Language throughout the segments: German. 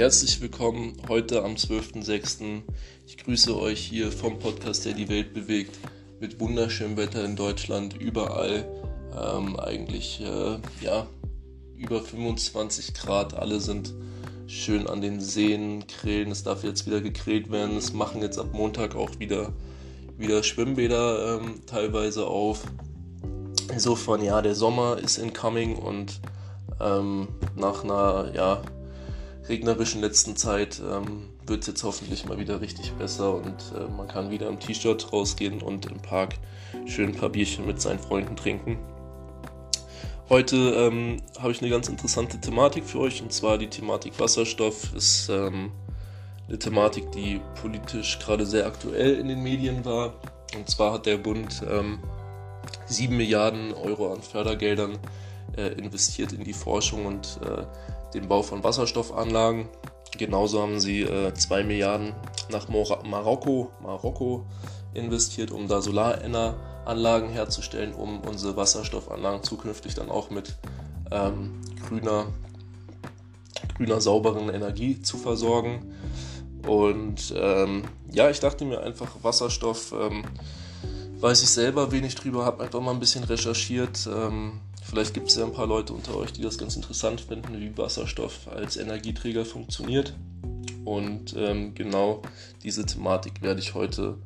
Herzlich willkommen heute am 12.06. Ich grüße euch hier vom Podcast, der die Welt bewegt, mit wunderschönem Wetter in Deutschland, überall ähm, eigentlich äh, ja über 25 Grad. Alle sind schön an den Seen, grillen. Es darf jetzt wieder gegrillt werden. Es machen jetzt ab Montag auch wieder, wieder Schwimmbäder ähm, teilweise auf. Insofern, ja, der Sommer ist incoming und ähm, nach einer ja, regnerischen letzten Zeit ähm, wird es jetzt hoffentlich mal wieder richtig besser und äh, man kann wieder im T-Shirt rausgehen und im Park schön ein paar Bierchen mit seinen Freunden trinken. Heute ähm, habe ich eine ganz interessante Thematik für euch und zwar die Thematik Wasserstoff ist ähm, eine Thematik, die politisch gerade sehr aktuell in den Medien war. Und zwar hat der Bund ähm, 7 Milliarden Euro an Fördergeldern investiert in die Forschung und äh, den Bau von Wasserstoffanlagen. Genauso haben sie äh, 2 Milliarden nach Mor Marokko, Marokko investiert, um da Solaranlagen herzustellen, um unsere Wasserstoffanlagen zukünftig dann auch mit ähm, grüner, grüner, sauberen Energie zu versorgen. Und ähm, ja, ich dachte mir einfach, Wasserstoff, ähm, weiß ich selber wenig drüber, habe einfach mal ein bisschen recherchiert. Ähm, vielleicht gibt es ja ein paar Leute unter euch, die das ganz interessant finden, wie Wasserstoff als Energieträger funktioniert. Und ähm, genau diese Thematik werde ich heute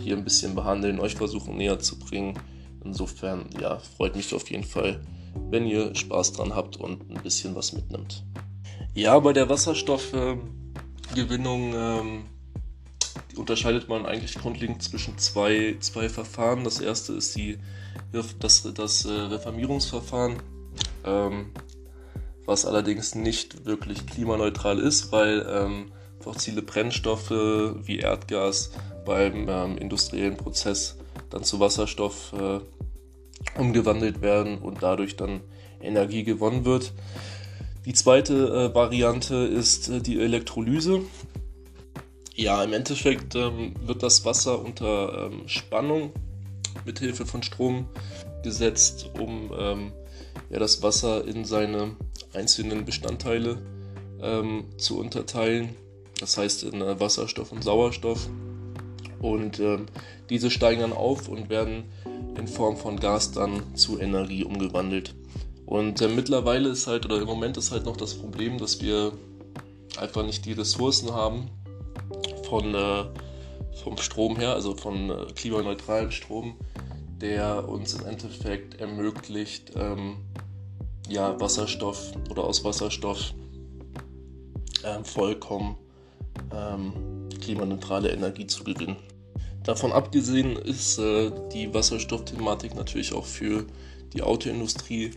hier ein bisschen behandeln, euch versuchen näher zu bringen. Insofern, ja, freut mich auf jeden Fall, wenn ihr Spaß dran habt und ein bisschen was mitnimmt. Ja, bei der Wasserstoffgewinnung ähm, unterscheidet man eigentlich grundlegend zwischen zwei, zwei Verfahren. Das erste ist die, das, das äh, Reformierungsverfahren, ähm, was allerdings nicht wirklich klimaneutral ist, weil ähm, fossile Brennstoffe wie Erdgas beim ähm, industriellen Prozess dann zu Wasserstoff äh, umgewandelt werden und dadurch dann Energie gewonnen wird. Die zweite äh, Variante ist äh, die Elektrolyse. Ja, im Endeffekt ähm, wird das Wasser unter ähm, Spannung mit Hilfe von Strom gesetzt, um ähm, ja, das Wasser in seine einzelnen Bestandteile ähm, zu unterteilen. Das heißt in äh, Wasserstoff und Sauerstoff. Und ähm, diese steigen dann auf und werden in Form von Gas dann zu Energie umgewandelt. Und äh, mittlerweile ist halt, oder im Moment ist halt noch das Problem, dass wir einfach nicht die Ressourcen haben von, äh, vom Strom her, also von äh, klimaneutralem Strom, der uns im Endeffekt ermöglicht, ähm, ja, Wasserstoff oder aus Wasserstoff ähm, vollkommen ähm, klimaneutrale Energie zu gewinnen. Davon abgesehen ist äh, die Wasserstoffthematik natürlich auch für die Autoindustrie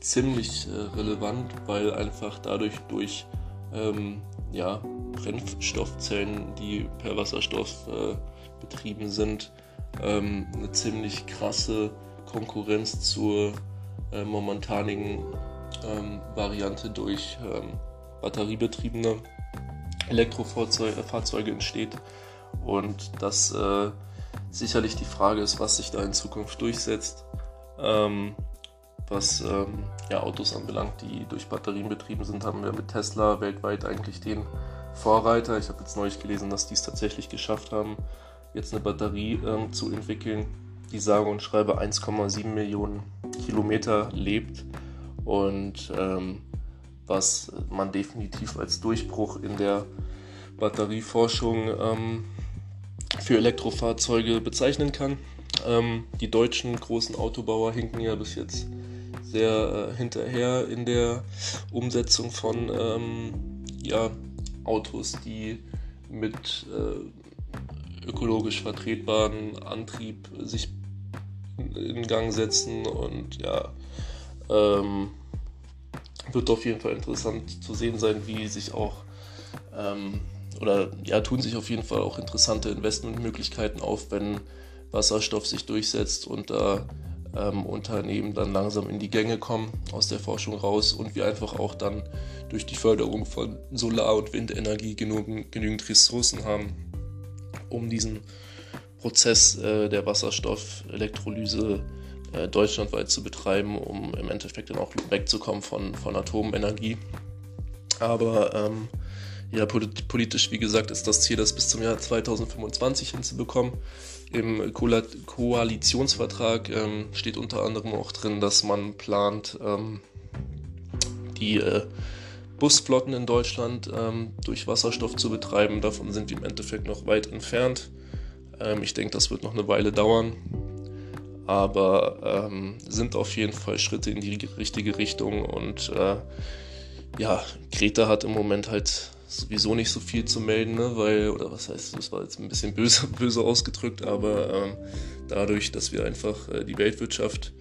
ziemlich äh, relevant, weil einfach dadurch durch ähm, ja, Brennstoffzellen, die per Wasserstoff äh, betrieben sind, ähm, eine ziemlich krasse Konkurrenz zur äh, momentanigen ähm, Variante durch ähm, batteriebetriebene Elektrofahrzeuge entsteht. Und dass äh, sicherlich die Frage ist, was sich da in Zukunft durchsetzt, ähm, was ähm, ja, Autos anbelangt, die durch Batterien betrieben sind, haben wir mit Tesla weltweit eigentlich den Vorreiter. Ich habe jetzt neulich gelesen, dass die es tatsächlich geschafft haben, jetzt eine Batterie ähm, zu entwickeln, die sage und schreibe 1,7 Millionen Kilometer lebt und ähm, was man definitiv als Durchbruch in der Batterieforschung ähm, für Elektrofahrzeuge bezeichnen kann. Ähm, die deutschen großen Autobauer hinken ja bis jetzt sehr äh, hinterher in der Umsetzung von ähm, ja, Autos, die mit äh, ökologisch vertretbaren Antrieb sich in Gang setzen und ja, ähm, wird auf jeden Fall interessant zu sehen sein, wie sich auch ähm, oder ja, tun sich auf jeden Fall auch interessante Investmentmöglichkeiten auf, wenn Wasserstoff sich durchsetzt und da ähm, Unternehmen dann langsam in die Gänge kommen, aus der Forschung raus und wir einfach auch dann durch die Förderung von Solar- und Windenergie genug, genügend Ressourcen haben, um diesen Prozess äh, der Wasserstoffelektrolyse äh, deutschlandweit zu betreiben, um im Endeffekt dann auch wegzukommen von, von Atomenergie. Aber ähm, ja, politisch, wie gesagt, ist das Ziel, das bis zum Jahr 2025 hinzubekommen. Im Ko Koalitionsvertrag ähm, steht unter anderem auch drin, dass man plant, ähm, die äh, Busflotten in Deutschland ähm, durch Wasserstoff zu betreiben. Davon sind wir im Endeffekt noch weit entfernt. Ähm, ich denke, das wird noch eine Weile dauern. Aber ähm, sind auf jeden Fall Schritte in die richtige Richtung. Und äh, ja, Greta hat im Moment halt sowieso nicht so viel zu melden, ne? weil, oder was heißt, das war jetzt ein bisschen böse, böse ausgedrückt, aber ähm, dadurch, dass wir einfach äh, die Weltwirtschaft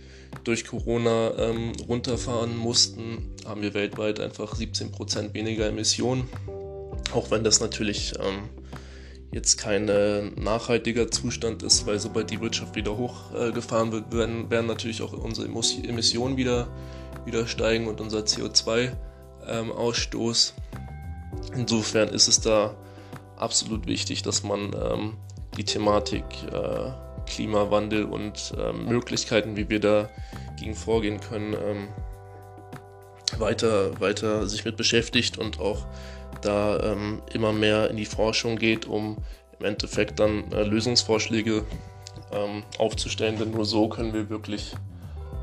durch Corona ähm, runterfahren mussten, haben wir weltweit einfach 17% weniger Emissionen. Auch wenn das natürlich ähm, jetzt kein nachhaltiger Zustand ist, weil sobald die Wirtschaft wieder hochgefahren äh, wird, werden, werden natürlich auch unsere Emissionen wieder, wieder steigen und unser CO2-Ausstoß. Insofern ist es da absolut wichtig, dass man ähm, die Thematik äh, Klimawandel und ähm, Möglichkeiten, wie wir dagegen vorgehen können, ähm, weiter, weiter sich mit beschäftigt und auch da ähm, immer mehr in die Forschung geht, um im Endeffekt dann äh, Lösungsvorschläge ähm, aufzustellen, denn nur so können wir wirklich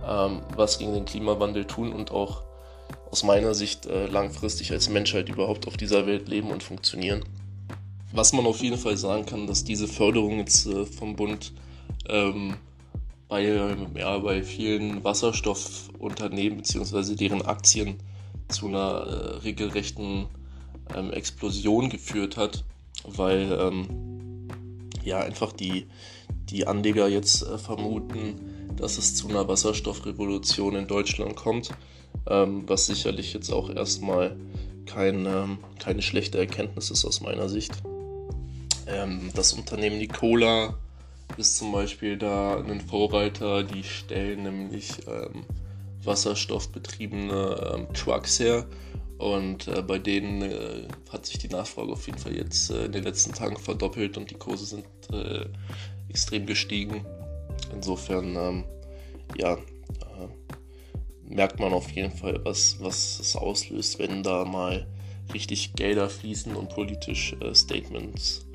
ähm, was gegen den Klimawandel tun und auch aus meiner Sicht äh, langfristig als Menschheit überhaupt auf dieser Welt leben und funktionieren. Was man auf jeden Fall sagen kann, dass diese Förderung jetzt äh, vom Bund ähm, bei, ja, bei vielen Wasserstoffunternehmen bzw. deren Aktien zu einer äh, regelrechten ähm, Explosion geführt hat, weil ähm, ja einfach die, die Anleger jetzt äh, vermuten, dass es zu einer Wasserstoffrevolution in Deutschland kommt ähm, was sicherlich jetzt auch erstmal kein, ähm, keine schlechte Erkenntnis ist aus meiner Sicht. Ähm, das Unternehmen Nicola ist zum Beispiel da ein Vorreiter, die stellen nämlich ähm, wasserstoffbetriebene ähm, Trucks her und äh, bei denen äh, hat sich die Nachfrage auf jeden Fall jetzt äh, in den letzten Tagen verdoppelt und die Kurse sind äh, extrem gestiegen. Insofern, ähm, ja, äh, merkt man auf jeden Fall, was, was es auslöst, wenn da mal richtig Gelder fließen und politisch äh, Statements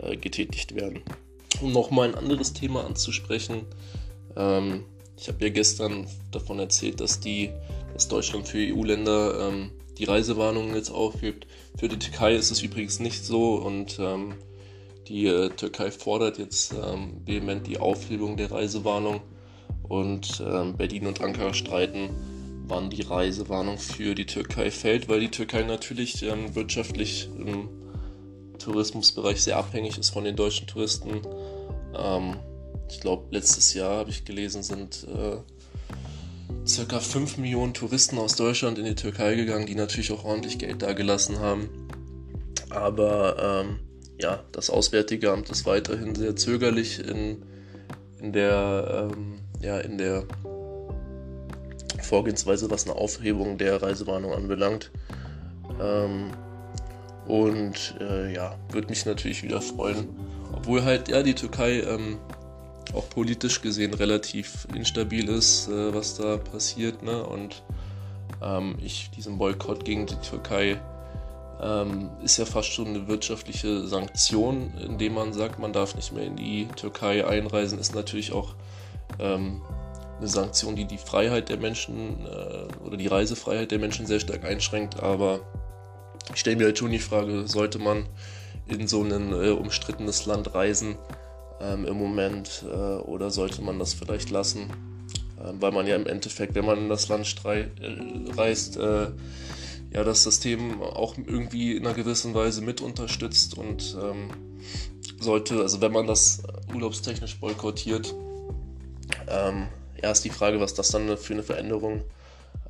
äh, getätigt werden. Um nochmal ein anderes Thema anzusprechen, ähm, ich habe ja gestern davon erzählt, dass, die, dass Deutschland für EU-Länder ähm, die Reisewarnungen jetzt aufhebt. Für die Türkei ist es übrigens nicht so und ähm, die äh, Türkei fordert jetzt ähm, vehement die Aufhebung der Reisewarnung und ähm, Berlin und Ankara streiten, wann die Reisewarnung für die Türkei fällt, weil die Türkei natürlich ähm, wirtschaftlich im Tourismusbereich sehr abhängig ist von den deutschen Touristen. Ähm, ich glaube, letztes Jahr habe ich gelesen, sind äh, circa 5 Millionen Touristen aus Deutschland in die Türkei gegangen, die natürlich auch ordentlich Geld dagelassen haben. Aber ähm, ja, das Auswärtige Amt ist weiterhin sehr zögerlich in, in der ähm, ja, in der Vorgehensweise, was eine Aufhebung der Reisewarnung anbelangt. Ähm, und äh, ja, würde mich natürlich wieder freuen. Obwohl halt ja die Türkei ähm, auch politisch gesehen relativ instabil ist, äh, was da passiert. Ne? Und ähm, ich diesen Boykott gegen die Türkei ähm, ist ja fast schon eine wirtschaftliche Sanktion, indem man sagt, man darf nicht mehr in die Türkei einreisen, ist natürlich auch ähm, eine Sanktion, die die Freiheit der Menschen äh, oder die Reisefreiheit der Menschen sehr stark einschränkt. Aber ich stelle mir halt schon die Frage, sollte man in so ein äh, umstrittenes Land reisen ähm, im Moment äh, oder sollte man das vielleicht lassen? Ähm, weil man ja im Endeffekt, wenn man in das Land äh, reist, äh, ja, das System auch irgendwie in einer gewissen Weise mit unterstützt und ähm, sollte, also wenn man das urlaubstechnisch boykottiert, ähm, ja, ist die Frage, was das dann für eine Veränderung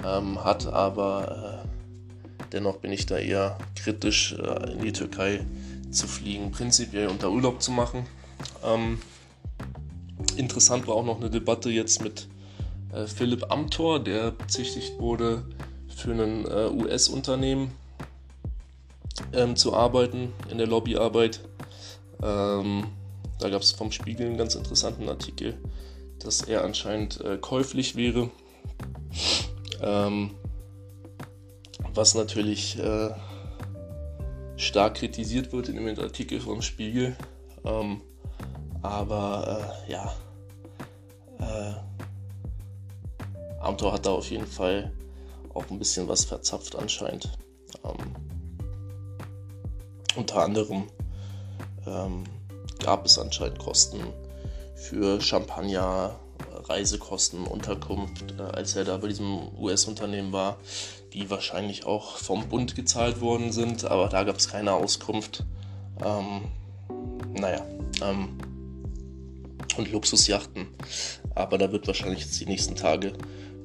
ähm, hat, aber äh, dennoch bin ich da eher kritisch, äh, in die Türkei zu fliegen, prinzipiell unter Urlaub zu machen. Ähm, interessant war auch noch eine Debatte jetzt mit äh, Philipp Amthor, der bezichtigt wurde, für ein äh, US-Unternehmen ähm, zu arbeiten, in der Lobbyarbeit. Ähm, da gab es vom Spiegel einen ganz interessanten Artikel dass er anscheinend äh, käuflich wäre. Ähm, was natürlich äh, stark kritisiert wird in dem Artikel vom Spiegel. Ähm, aber äh, ja, äh, Amtor hat da auf jeden Fall auch ein bisschen was verzapft anscheinend. Ähm, unter anderem ähm, gab es anscheinend Kosten für Champagner, Reisekosten, Unterkunft, äh, als er da bei diesem US-Unternehmen war, die wahrscheinlich auch vom Bund gezahlt worden sind, aber da gab es keine Auskunft. Ähm, naja, ähm, und Luxusjachten. Aber da wird wahrscheinlich jetzt die nächsten Tage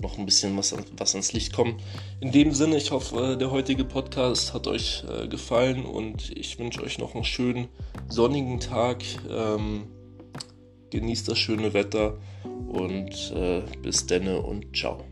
noch ein bisschen was, was ans Licht kommen. In dem Sinne, ich hoffe, der heutige Podcast hat euch äh, gefallen und ich wünsche euch noch einen schönen sonnigen Tag. Ähm, genießt das schöne Wetter und äh, bis denne und ciao.